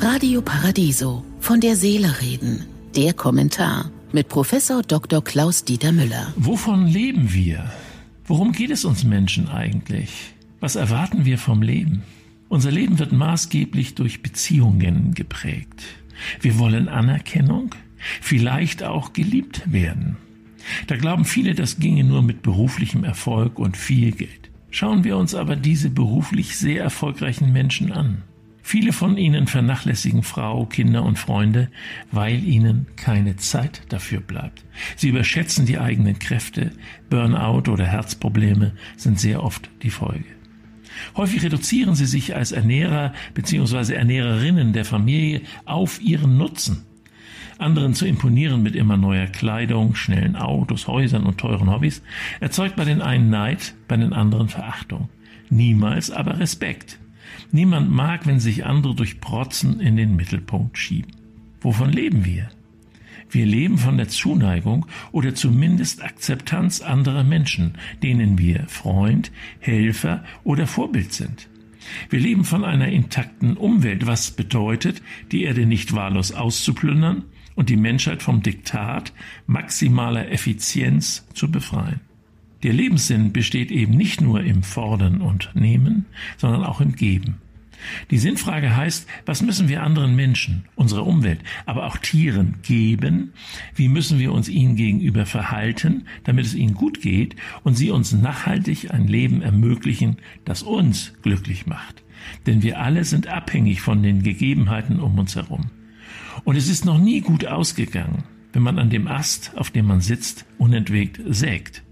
Radio Paradiso. Von der Seele reden. Der Kommentar mit Professor Dr. Klaus Dieter Müller. Wovon leben wir? Worum geht es uns Menschen eigentlich? Was erwarten wir vom Leben? Unser Leben wird maßgeblich durch Beziehungen geprägt. Wir wollen Anerkennung, vielleicht auch geliebt werden. Da glauben viele, das ginge nur mit beruflichem Erfolg und viel Geld. Schauen wir uns aber diese beruflich sehr erfolgreichen Menschen an. Viele von ihnen vernachlässigen Frau, Kinder und Freunde, weil ihnen keine Zeit dafür bleibt. Sie überschätzen die eigenen Kräfte, Burnout oder Herzprobleme sind sehr oft die Folge. Häufig reduzieren sie sich als Ernährer bzw. Ernährerinnen der Familie auf ihren Nutzen anderen zu imponieren mit immer neuer Kleidung, schnellen Autos, Häusern und teuren Hobbys, erzeugt bei den einen Neid, bei den anderen Verachtung. Niemals aber Respekt. Niemand mag, wenn sich andere durch Protzen in den Mittelpunkt schieben. Wovon leben wir? Wir leben von der Zuneigung oder zumindest Akzeptanz anderer Menschen, denen wir Freund, Helfer oder Vorbild sind. Wir leben von einer intakten Umwelt, was bedeutet, die Erde nicht wahllos auszuplündern und die Menschheit vom Diktat maximaler Effizienz zu befreien. Der Lebenssinn besteht eben nicht nur im Fordern und Nehmen, sondern auch im Geben. Die Sinnfrage heißt, was müssen wir anderen Menschen, unserer Umwelt, aber auch Tieren geben? Wie müssen wir uns ihnen gegenüber verhalten, damit es ihnen gut geht und sie uns nachhaltig ein Leben ermöglichen, das uns glücklich macht? Denn wir alle sind abhängig von den Gegebenheiten um uns herum. Und es ist noch nie gut ausgegangen, wenn man an dem Ast, auf dem man sitzt, unentwegt sägt.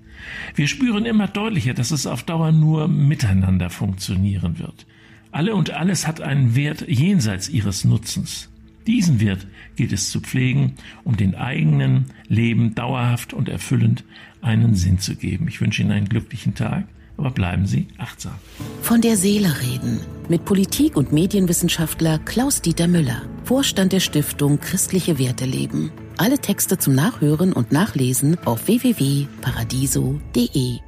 Wir spüren immer deutlicher, dass es auf Dauer nur miteinander funktionieren wird. Alle und alles hat einen Wert jenseits ihres Nutzens. Diesen Wert gilt es zu pflegen, um den eigenen Leben dauerhaft und erfüllend einen Sinn zu geben. Ich wünsche Ihnen einen glücklichen Tag aber bleiben Sie achtsam. Von der Seele reden mit Politik- und Medienwissenschaftler Klaus-Dieter Müller, Vorstand der Stiftung Christliche Werte leben. Alle Texte zum Nachhören und Nachlesen auf www.paradiso.de.